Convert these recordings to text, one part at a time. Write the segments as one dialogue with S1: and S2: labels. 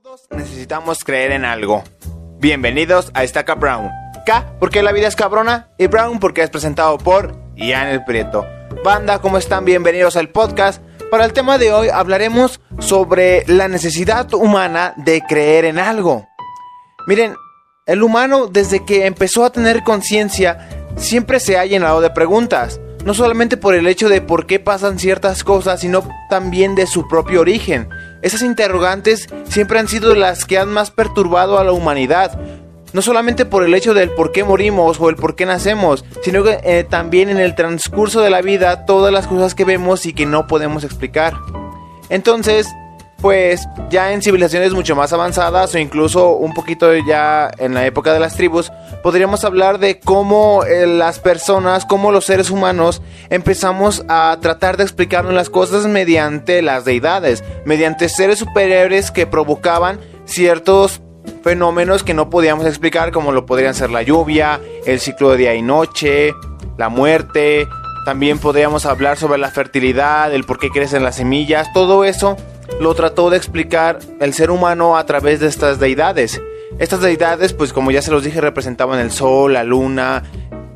S1: Todos necesitamos creer en algo. Bienvenidos a Estaca Brown. K porque la vida es cabrona y Brown porque es presentado por Ian el Prieto. Banda, ¿cómo están? Bienvenidos al podcast. Para el tema de hoy hablaremos sobre la necesidad humana de creer en algo. Miren, el humano desde que empezó a tener conciencia siempre se ha llenado de preguntas. No solamente por el hecho de por qué pasan ciertas cosas, sino también de su propio origen. Esas interrogantes siempre han sido las que han más perturbado a la humanidad. No solamente por el hecho del por qué morimos o el por qué nacemos, sino que eh, también en el transcurso de la vida todas las cosas que vemos y que no podemos explicar. Entonces, pues ya en civilizaciones mucho más avanzadas o incluso un poquito ya en la época de las tribus, podríamos hablar de cómo eh, las personas, cómo los seres humanos empezamos a tratar de explicarnos las cosas mediante las deidades, mediante seres superiores que provocaban ciertos fenómenos que no podíamos explicar como lo podrían ser la lluvia, el ciclo de día y noche, la muerte, también podríamos hablar sobre la fertilidad, el por qué crecen las semillas, todo eso lo trató de explicar el ser humano a través de estas deidades. Estas deidades, pues como ya se los dije, representaban el sol, la luna,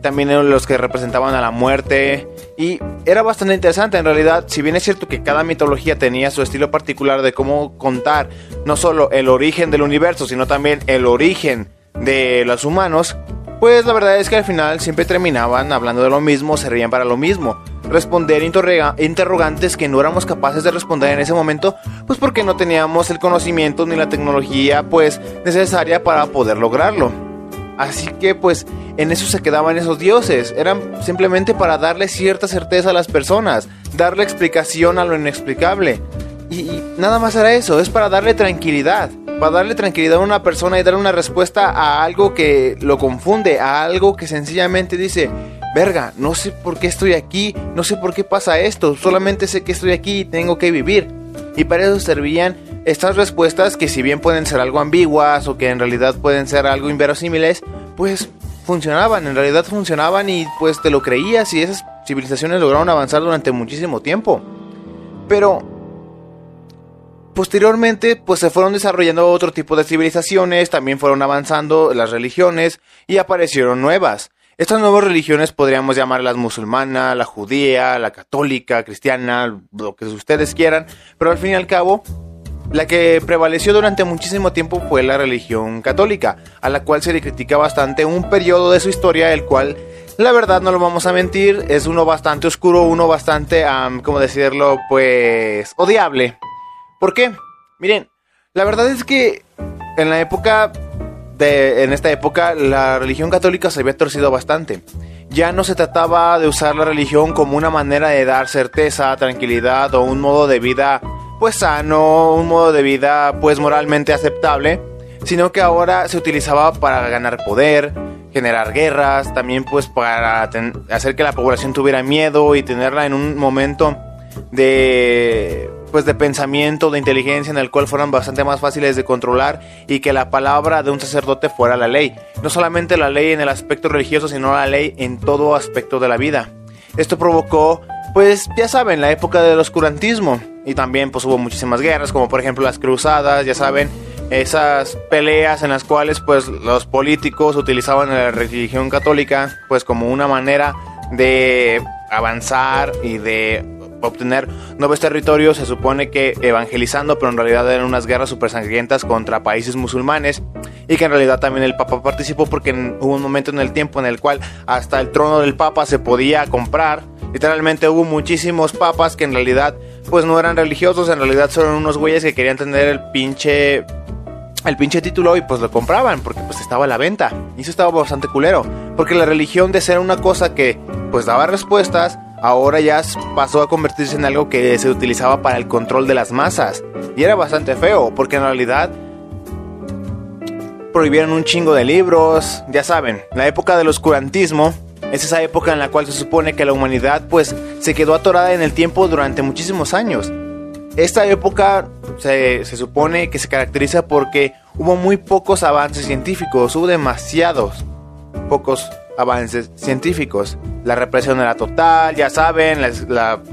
S1: también eran los que representaban a la muerte. Y era bastante interesante en realidad, si bien es cierto que cada mitología tenía su estilo particular de cómo contar no solo el origen del universo, sino también el origen de los humanos, pues la verdad es que al final siempre terminaban hablando de lo mismo, se reían para lo mismo. Responder interrogantes que no éramos capaces de responder en ese momento, pues porque no teníamos el conocimiento ni la tecnología pues necesaria para poder lograrlo. Así que pues en eso se quedaban esos dioses, eran simplemente para darle cierta certeza a las personas, darle explicación a lo inexplicable. Y, y nada más era eso, es para darle tranquilidad para darle tranquilidad a una persona y darle una respuesta a algo que lo confunde, a algo que sencillamente dice, verga, no sé por qué estoy aquí, no sé por qué pasa esto, solamente sé que estoy aquí y tengo que vivir. Y para eso servían estas respuestas que si bien pueden ser algo ambiguas o que en realidad pueden ser algo inverosímiles, pues funcionaban, en realidad funcionaban y pues te lo creías y esas civilizaciones lograron avanzar durante muchísimo tiempo. Pero Posteriormente, pues se fueron desarrollando otro tipo de civilizaciones, también fueron avanzando las religiones y aparecieron nuevas. Estas nuevas religiones podríamos llamarlas musulmana, la judía, la católica, cristiana, lo que ustedes quieran, pero al fin y al cabo, la que prevaleció durante muchísimo tiempo fue la religión católica, a la cual se le critica bastante un periodo de su historia, el cual, la verdad no lo vamos a mentir, es uno bastante oscuro, uno bastante, um, ¿cómo decirlo? Pues odiable. ¿Por qué? Miren, la verdad es que en la época de, en esta época la religión católica se había torcido bastante. Ya no se trataba de usar la religión como una manera de dar certeza, tranquilidad o un modo de vida pues sano, un modo de vida pues moralmente aceptable, sino que ahora se utilizaba para ganar poder, generar guerras, también pues para hacer que la población tuviera miedo y tenerla en un momento de pues de pensamiento, de inteligencia en el cual fueran bastante más fáciles de controlar y que la palabra de un sacerdote fuera la ley. No solamente la ley en el aspecto religioso, sino la ley en todo aspecto de la vida. Esto provocó, pues ya saben, la época del oscurantismo y también pues hubo muchísimas guerras, como por ejemplo las cruzadas, ya saben, esas peleas en las cuales pues los políticos utilizaban la religión católica pues como una manera de avanzar y de obtener nuevos territorios, se supone que evangelizando, pero en realidad eran unas guerras super sangrientas contra países musulmanes y que en realidad también el Papa participó porque hubo un momento en el tiempo en el cual hasta el trono del Papa se podía comprar. Literalmente hubo muchísimos papas que en realidad pues no eran religiosos, en realidad son unos güeyes que querían tener el pinche el pinche título y pues lo compraban porque pues estaba a la venta. Y eso estaba bastante culero, porque la religión de ser una cosa que pues daba respuestas ahora ya pasó a convertirse en algo que se utilizaba para el control de las masas. Y era bastante feo, porque en realidad prohibieron un chingo de libros, ya saben, la época del oscurantismo es esa época en la cual se supone que la humanidad pues se quedó atorada en el tiempo durante muchísimos años. Esta época se, se supone que se caracteriza porque hubo muy pocos avances científicos, hubo demasiados pocos avances científicos. La represión era total, ya saben,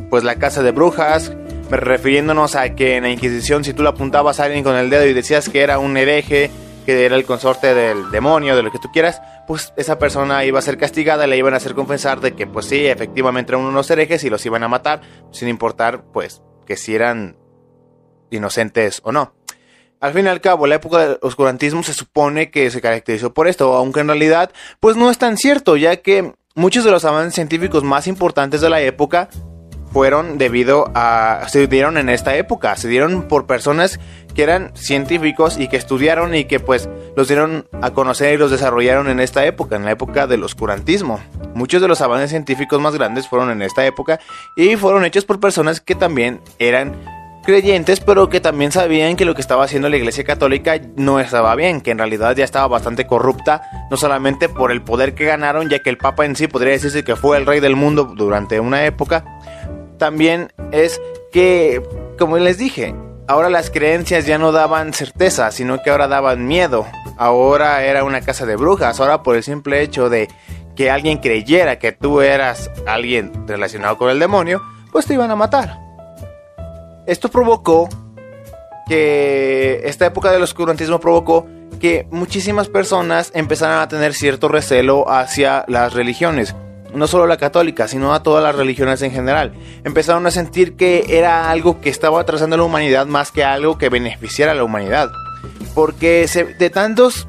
S1: pues la casa de brujas, refiriéndonos a que en la Inquisición si tú le apuntabas a alguien con el dedo y decías que era un hereje, que era el consorte del demonio, de lo que tú quieras, pues esa persona iba a ser castigada, le iban a hacer confesar de que pues sí, efectivamente eran unos herejes y los iban a matar, sin importar pues que si eran inocentes o no. Al fin y al cabo, la época del oscurantismo se supone que se caracterizó por esto, aunque en realidad pues no es tan cierto, ya que muchos de los avances científicos más importantes de la época fueron debido a... se dieron en esta época, se dieron por personas que eran científicos y que estudiaron y que pues los dieron a conocer y los desarrollaron en esta época, en la época del oscurantismo. Muchos de los avances científicos más grandes fueron en esta época y fueron hechos por personas que también eran creyentes, pero que también sabían que lo que estaba haciendo la Iglesia Católica no estaba bien, que en realidad ya estaba bastante corrupta, no solamente por el poder que ganaron, ya que el Papa en sí podría decirse que fue el rey del mundo durante una época, también es que, como les dije, ahora las creencias ya no daban certeza, sino que ahora daban miedo. Ahora era una casa de brujas, ahora por el simple hecho de que alguien creyera que tú eras alguien relacionado con el demonio, pues te iban a matar. Esto provocó que esta época del oscurantismo provocó que muchísimas personas empezaran a tener cierto recelo hacia las religiones no solo la católica, sino a todas las religiones en general. Empezaron a sentir que era algo que estaba atrasando a la humanidad más que algo que beneficiara a la humanidad. Porque de tantos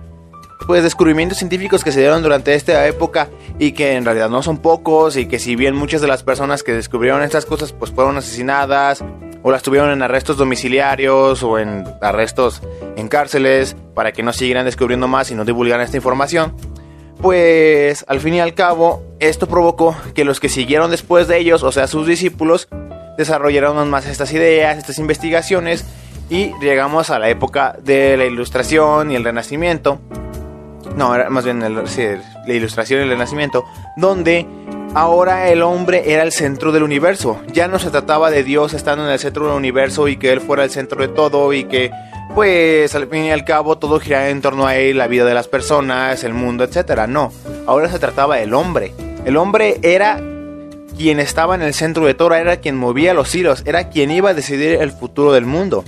S1: pues, descubrimientos científicos que se dieron durante esta época y que en realidad no son pocos y que si bien muchas de las personas que descubrieron estas cosas pues fueron asesinadas o las tuvieron en arrestos domiciliarios o en arrestos en cárceles para que no siguieran descubriendo más y no divulgaran esta información, pues al fin y al cabo esto provocó que los que siguieron después de ellos, o sea sus discípulos, desarrollaron más estas ideas, estas investigaciones y llegamos a la época de la ilustración y el renacimiento. No, era más bien la ilustración y el renacimiento, donde ahora el hombre era el centro del universo. Ya no se trataba de Dios estando en el centro del universo y que Él fuera el centro de todo y que pues al fin y al cabo todo giraba en torno a él, la vida de las personas, el mundo, etc. No, ahora se trataba del hombre. El hombre era quien estaba en el centro de todo, era quien movía los hilos, era quien iba a decidir el futuro del mundo.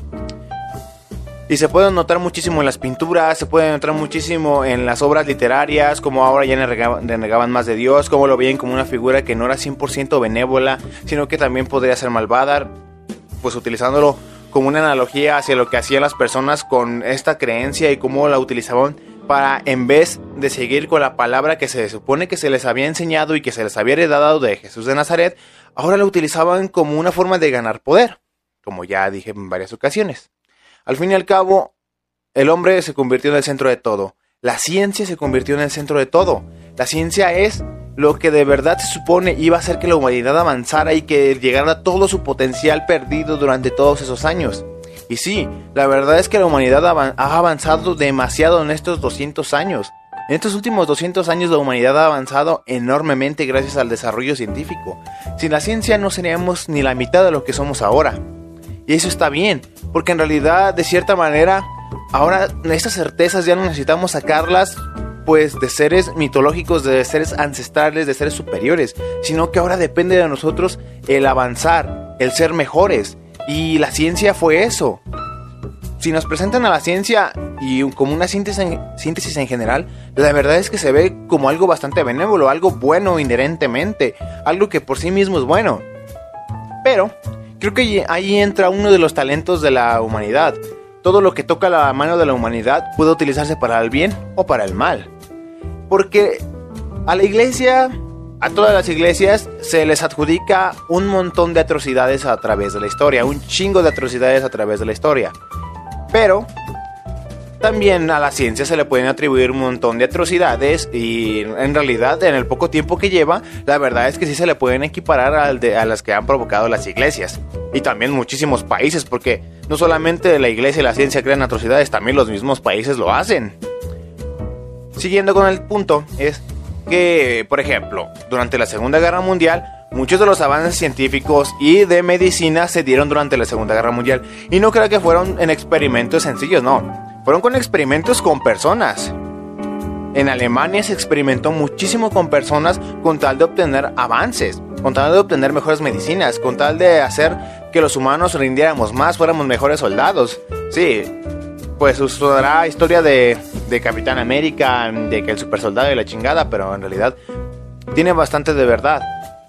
S1: Y se puede notar muchísimo en las pinturas, se puede notar muchísimo en las obras literarias, como ahora ya renegaban más de Dios, como lo veían como una figura que no era 100% benévola, sino que también podría ser malvada, pues utilizándolo como una analogía hacia lo que hacían las personas con esta creencia y cómo la utilizaban para, en vez de seguir con la palabra que se supone que se les había enseñado y que se les había heredado de Jesús de Nazaret, ahora la utilizaban como una forma de ganar poder, como ya dije en varias ocasiones. Al fin y al cabo, el hombre se convirtió en el centro de todo. La ciencia se convirtió en el centro de todo. La ciencia es lo que de verdad se supone iba a hacer que la humanidad avanzara y que llegara a todo su potencial perdido durante todos esos años. Y sí, la verdad es que la humanidad ha avanzado demasiado en estos 200 años. En estos últimos 200 años la humanidad ha avanzado enormemente gracias al desarrollo científico. Sin la ciencia no seríamos ni la mitad de lo que somos ahora. Y eso está bien, porque en realidad de cierta manera ahora estas certezas ya no necesitamos sacarlas pues de seres mitológicos, de seres ancestrales, de seres superiores, sino que ahora depende de nosotros el avanzar, el ser mejores. Y la ciencia fue eso. Si nos presentan a la ciencia y como una síntesis en, general, la verdad es que se ve como algo bastante benévolo, algo bueno inherentemente, algo que por sí mismo es bueno. Pero creo que ahí entra uno de los talentos de la humanidad, todo lo que toca la mano de la humanidad puede utilizarse para el bien o para el mal. Porque a la iglesia, a todas las iglesias, se les adjudica un montón de atrocidades a través de la historia, un chingo de atrocidades a través de la historia. Pero también a la ciencia se le pueden atribuir un montón de atrocidades y en realidad en el poco tiempo que lleva, la verdad es que sí se le pueden equiparar a las que han provocado las iglesias. Y también muchísimos países, porque no solamente la iglesia y la ciencia crean atrocidades, también los mismos países lo hacen. Siguiendo con el punto, es que, por ejemplo, durante la Segunda Guerra Mundial, muchos de los avances científicos y de medicina se dieron durante la Segunda Guerra Mundial. Y no creo que fueron en experimentos sencillos, no. Fueron con experimentos con personas. En Alemania se experimentó muchísimo con personas con tal de obtener avances. con tal de obtener mejores medicinas, con tal de hacer que los humanos rindiéramos más, fuéramos mejores soldados. Sí, pues usará historia de, de Capitán América, de que el super soldado y la chingada, pero en realidad tiene bastante de verdad.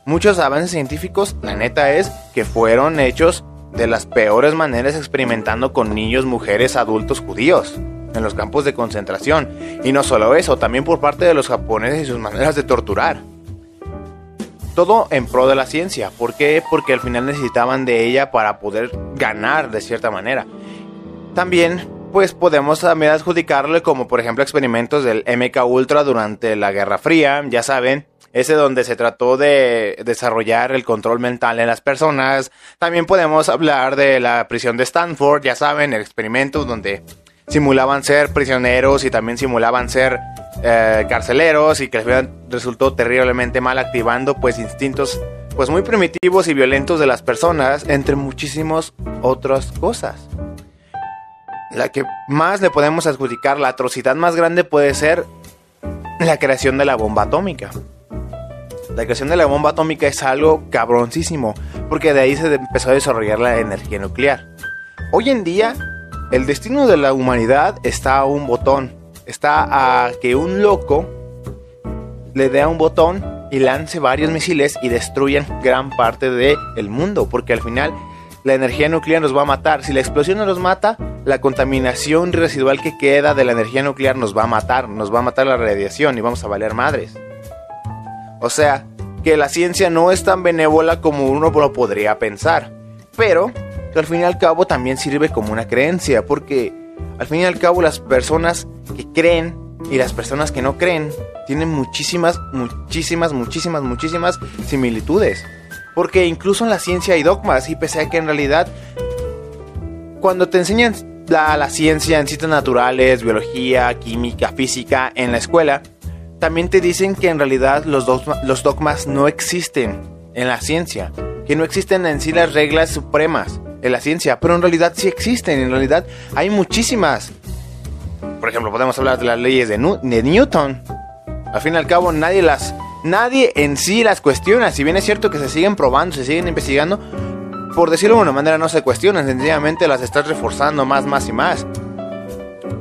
S1: Muchos avances científicos, la neta es que fueron hechos de las peores maneras experimentando con niños, mujeres, adultos judíos en los campos de concentración. Y no solo eso, también por parte de los japoneses y sus maneras de torturar. Todo en pro de la ciencia. ¿Por qué? Porque al final necesitaban de ella para poder ganar de cierta manera. También, pues podemos también adjudicarle como por ejemplo experimentos del MK Ultra durante la Guerra Fría, ya saben, ese donde se trató de desarrollar el control mental en las personas. También podemos hablar de la prisión de Stanford, ya saben, el experimento donde simulaban ser prisioneros y también simulaban ser eh, carceleros y que resultó terriblemente mal activando pues instintos pues muy primitivos y violentos de las personas entre muchísimas otras cosas. La que más le podemos adjudicar, la atrocidad más grande puede ser la creación de la bomba atómica. La creación de la bomba atómica es algo cabroncísimo, porque de ahí se empezó a desarrollar la energía nuclear. Hoy en día, el destino de la humanidad está a un botón. Está a que un loco le dé a un botón y lance varios misiles y destruyan gran parte del mundo, porque al final la energía nuclear nos va a matar. Si la explosión no nos mata, la contaminación residual que queda de la energía nuclear nos va a matar, nos va a matar la radiación y vamos a valer madres. O sea, que la ciencia no es tan benévola como uno lo podría pensar. Pero que al fin y al cabo también sirve como una creencia, porque al fin y al cabo las personas que creen y las personas que no creen tienen muchísimas, muchísimas, muchísimas, muchísimas similitudes. Porque incluso en la ciencia hay dogmas y pese a que en realidad cuando te enseñan la, la ciencia en ciencias naturales, biología, química, física en la escuela, también te dicen que en realidad los, los dogmas no existen en la ciencia, que no existen en sí las reglas supremas en la ciencia, pero en realidad sí existen, en realidad hay muchísimas. Por ejemplo, podemos hablar de las leyes de, Newton. Al fin y al cabo, nadie las, nadie en sí las cuestiona. Si bien es cierto que se siguen probando, se siguen investigando, por decirlo de una manera no se cuestionan, sencillamente las estás reforzando más, más y más.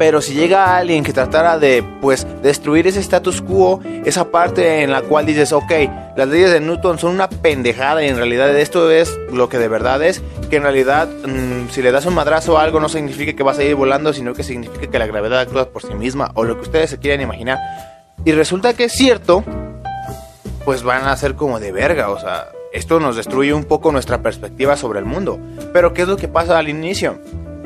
S1: Pero si llega alguien que tratara de, pues, destruir ese status quo, esa parte en la cual dices, ok, las leyes de Newton son una pendejada y en realidad esto es lo que de verdad es, que en realidad mm, si le das un madrazo a algo no significa que vas a ir volando, sino que significa que la gravedad actúa por sí misma o lo que ustedes se quieran imaginar. Y resulta que es cierto, pues van a ser como de verga, o sea, esto nos destruye un poco nuestra perspectiva sobre el mundo. Pero ¿qué es lo que pasa al inicio?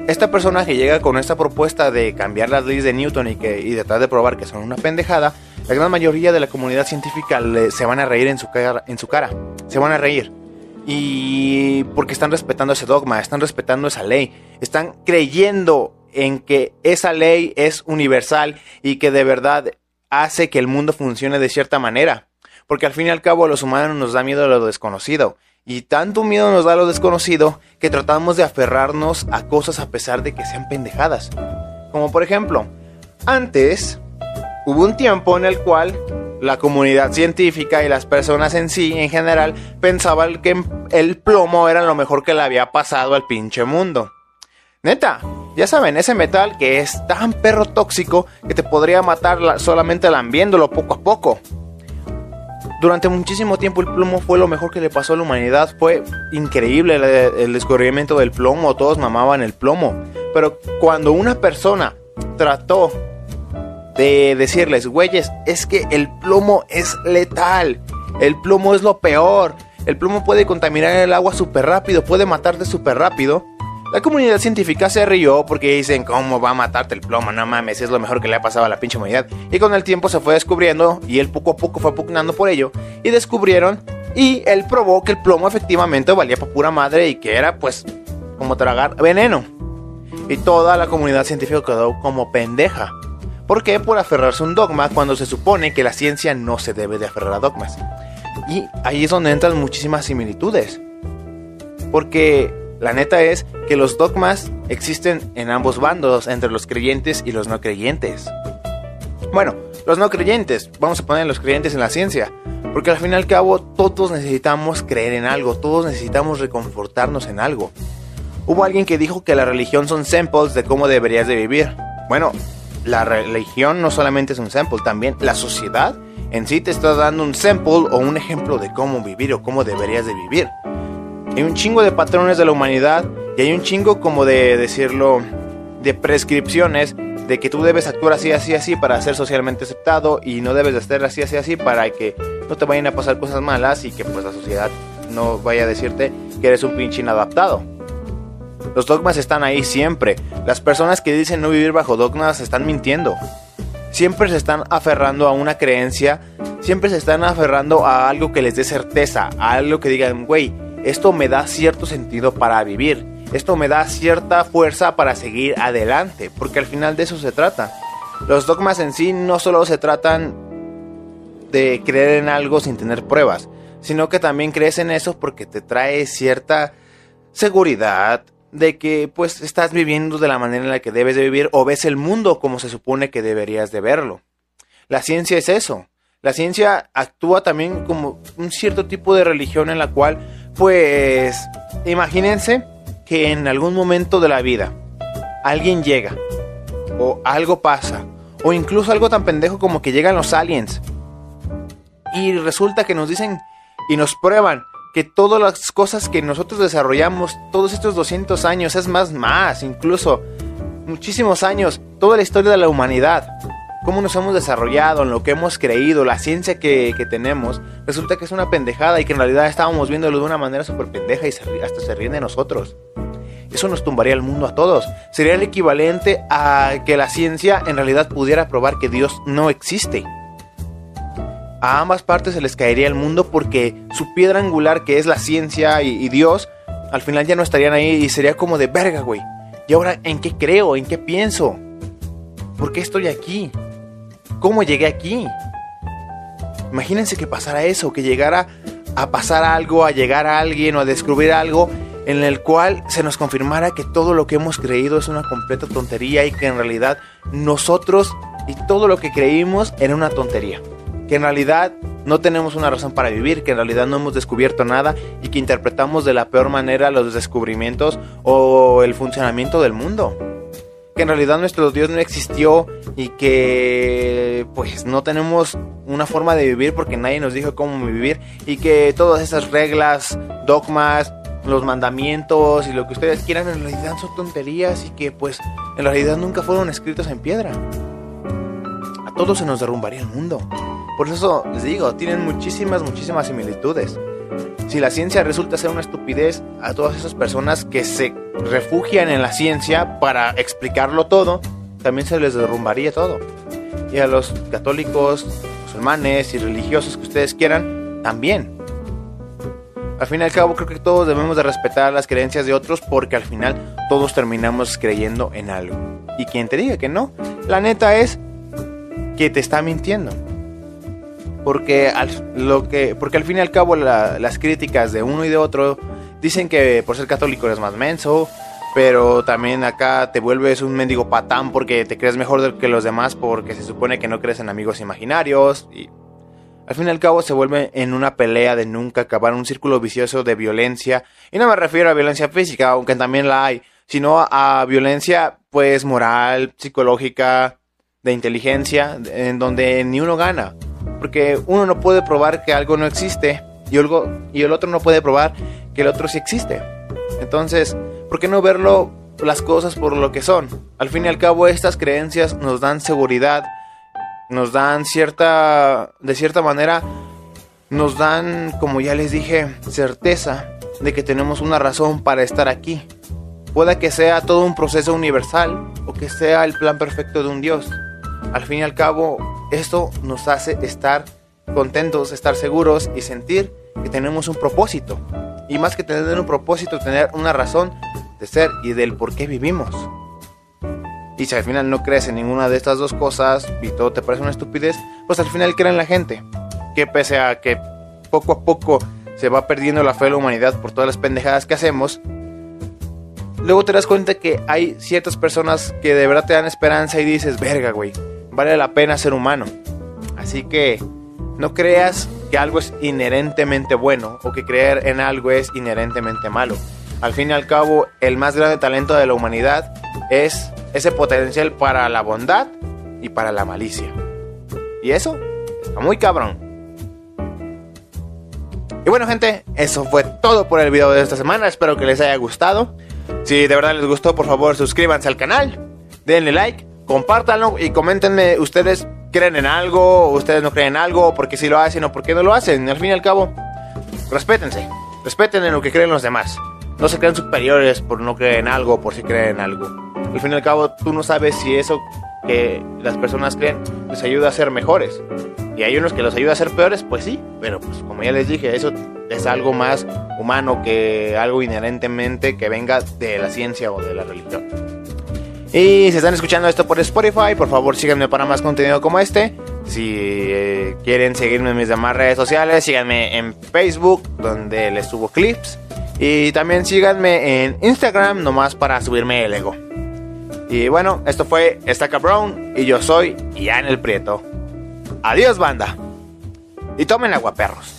S1: Esta persona que llega con esta propuesta de cambiar las leyes de Newton y, que, y tratar de probar que son una pendejada, la gran mayoría de la comunidad científica se van a reír en su, cara, en su cara. Se van a reír. Y porque están respetando ese dogma, están respetando esa ley, están creyendo en que esa ley es universal y que de verdad hace que el mundo funcione de cierta manera. Porque al fin y al cabo a los humanos nos da miedo a lo desconocido. Y tanto miedo nos da lo desconocido que tratamos de aferrarnos a cosas a pesar de que sean pendejadas. Como por ejemplo, antes hubo un tiempo en el cual la comunidad científica y las personas en sí, en general, pensaban que el plomo era lo mejor que le había pasado al pinche mundo. Neta, ya saben, ese metal que es tan perro tóxico que te podría matar solamente lambiéndolo poco a poco. Durante muchísimo tiempo el plomo fue lo mejor que le pasó a la humanidad. Fue increíble el, descubrimiento del plomo. Todos mamaban el plomo. Pero cuando una persona trató de decirles, güeyes, es que el plomo es letal. El plomo es lo peor. El plomo puede contaminar el agua súper rápido, puede matarte súper rápido. La comunidad científica se rió porque dicen, ¿cómo va a matarte el plomo? No mames, es lo mejor que le ha pasado a la pinche humanidad. Y con el tiempo se fue descubriendo y él poco a poco fue pugnando por ello. Y descubrieron y él probó que el plomo efectivamente valía para pura madre y que era pues como tragar veneno. Y toda la comunidad científica quedó como pendeja. ¿Por qué? Por aferrarse a un dogma cuando se supone que la ciencia no se debe de aferrar a dogmas. Y ahí es donde entran muchísimas similitudes. Porque la neta es que los dogmas existen en ambos bandos, entre los creyentes y los no creyentes. Bueno, los no creyentes, vamos a poner los creyentes en la ciencia, Porque al fin y al cabo todos necesitamos creer en algo, todos necesitamos reconfortarnos en algo. Hubo alguien que dijo que la religión son samples de cómo deberías de vivir. Bueno, la religión no solamente es un sample, también la sociedad en sí te está dando un sample o un ejemplo de cómo vivir o cómo deberías de vivir. Hay un chingo de patrones de la humanidad y hay un chingo como de decirlo de prescripciones de que tú debes actuar así, así, así para ser socialmente aceptado y no debes de estar así, así, así para que no te vayan a pasar cosas malas y que pues la sociedad no vaya a decirte que eres un pinche inadaptado. Los dogmas están ahí siempre. Las personas que dicen no vivir bajo dogmas están mintiendo. Siempre se están aferrando a una creencia, siempre se están aferrando a algo que les dé certeza, a algo que digan, güey, esto me da cierto sentido para vivir, esto me da cierta fuerza para seguir adelante, porque al final de eso se trata. Los dogmas en sí no solo se tratan de creer en algo sin tener pruebas, sino que también crees en eso porque te trae cierta seguridad, de que pues estás viviendo de la manera en la que debes de vivir o ves el mundo como se supone que deberías de verlo. La ciencia es eso. La ciencia actúa también como un cierto tipo de religión en la cual pues imagínense que en algún momento de la vida alguien llega o algo pasa o incluso algo tan pendejo como que llegan los aliens y resulta que nos dicen y nos prueban que todas las cosas que nosotros desarrollamos todos estos 200 años, es más, más, incluso muchísimos años, toda la historia de la humanidad, cómo nos hemos desarrollado, en lo que hemos creído, la ciencia que, tenemos, resulta que es una pendejada y que en realidad estábamos viéndolo de una manera súper pendeja y hasta se ríen de nosotros. Eso nos tumbaría el mundo a todos. Sería el equivalente a que la ciencia en realidad pudiera probar que Dios no existe a ambas partes se les caería el mundo porque su piedra angular, que es la ciencia y, Dios, al final ya no estarían ahí y sería como de verga, güey. ¿Y ahora en qué creo? ¿En qué pienso? ¿Por qué estoy aquí? ¿Cómo llegué aquí? Imagínense que pasara eso, que llegara a pasar algo, a llegar a alguien o a descubrir algo en el cual se nos confirmara que todo lo que hemos creído es una completa tontería y que en realidad nosotros y todo lo que creímos era una tontería que en realidad no tenemos una razón para vivir, que en realidad no hemos descubierto nada y que interpretamos de la peor manera los descubrimientos o el funcionamiento del mundo. Que en realidad nuestro Dios no existió y que pues no tenemos una forma de vivir porque nadie nos dijo cómo vivir y que todas esas reglas, dogmas, los mandamientos y lo que ustedes quieran en realidad son tonterías y que pues en realidad nunca fueron escritos en piedra. A todos se nos derrumbaría el mundo. Por eso les digo, tienen muchísimas, muchísimas similitudes. Si la ciencia resulta ser una estupidez, a todas esas personas que se refugian en la ciencia para explicarlo todo, también se les derrumbaría todo. Y a los católicos, musulmanes y religiosos que ustedes quieran, también. Al fin y al cabo creo que todos debemos de respetar las creencias de otros porque al final todos terminamos creyendo en algo. Y quien te diga que no, la neta es que te está mintiendo porque al, lo que, porque al fin y al cabo las críticas de uno y de otro dicen que por ser católico eres más menso, pero también acá te vuelves un mendigo patán porque te crees mejor que los demás porque se supone que no crees en amigos imaginarios y al fin y al cabo se vuelve en una pelea de nunca acabar, un círculo vicioso de violencia y no me refiero a violencia física, aunque también la hay, sino a violencia pues moral, psicológica, de inteligencia, en donde ni uno gana. Porque uno no puede probar que algo no existe y, algo, y el otro no puede probar que el otro sí existe. Entonces, ¿por qué no verlo las cosas por lo que son? Al fin y al cabo, estas creencias nos dan seguridad, nos dan cierta, de cierta manera, nos dan, como ya les dije, certeza de que tenemos una razón para estar aquí. Puede que sea todo un proceso universal o que sea el plan perfecto de un Dios. Al fin y al cabo, esto nos hace estar contentos, estar seguros y sentir que tenemos un propósito. Y más que tener un propósito, tener una razón de ser y del por qué vivimos. Y si al final no crees en ninguna de estas dos cosas y todo te parece una estupidez, pues al final creen en la gente. Que pese a que poco a poco se va perdiendo la fe de la humanidad por todas las pendejadas que hacemos, luego te das cuenta que hay ciertas personas que de verdad te dan esperanza y dices, verga, güey, vale la pena ser humano. Así que no creas que algo es inherentemente bueno o que creer en algo es inherentemente malo. Al fin y al cabo, el más grande talento de la humanidad es ese potencial para la bondad y para la malicia. Y eso está muy cabrón. Y bueno gente, eso fue todo por el video de esta semana. Espero que les haya gustado. Si de verdad les gustó, por favor suscríbanse al canal, denle like, compártanlo y coméntenme ustedes creen en algo, ustedes no creen en algo, por qué si lo hacen o por qué no lo hacen. Al fin y al cabo, respétense, respeten en lo que creen los demás. No se crean superiores por no creer en algo, por si creen en algo. Al fin y al cabo, tú no sabes si eso que las personas creen les ayuda a ser mejores. Y hay unos que los ayuda a ser peores, pues sí, pero pues como ya les dije, eso es algo más humano que algo inherentemente que venga de la ciencia o de la religión. Y si están escuchando esto por Spotify, por favor síganme para más contenido como este. Si eh, quieren seguirme en mis demás redes sociales, síganme en Facebook, donde les subo clips. Y también síganme en Instagram, nomás para subirme el ego. Y bueno, esto fue Estaca Brown y yo soy Ian el Prieto. Adiós, banda. Y tomen agua, perros.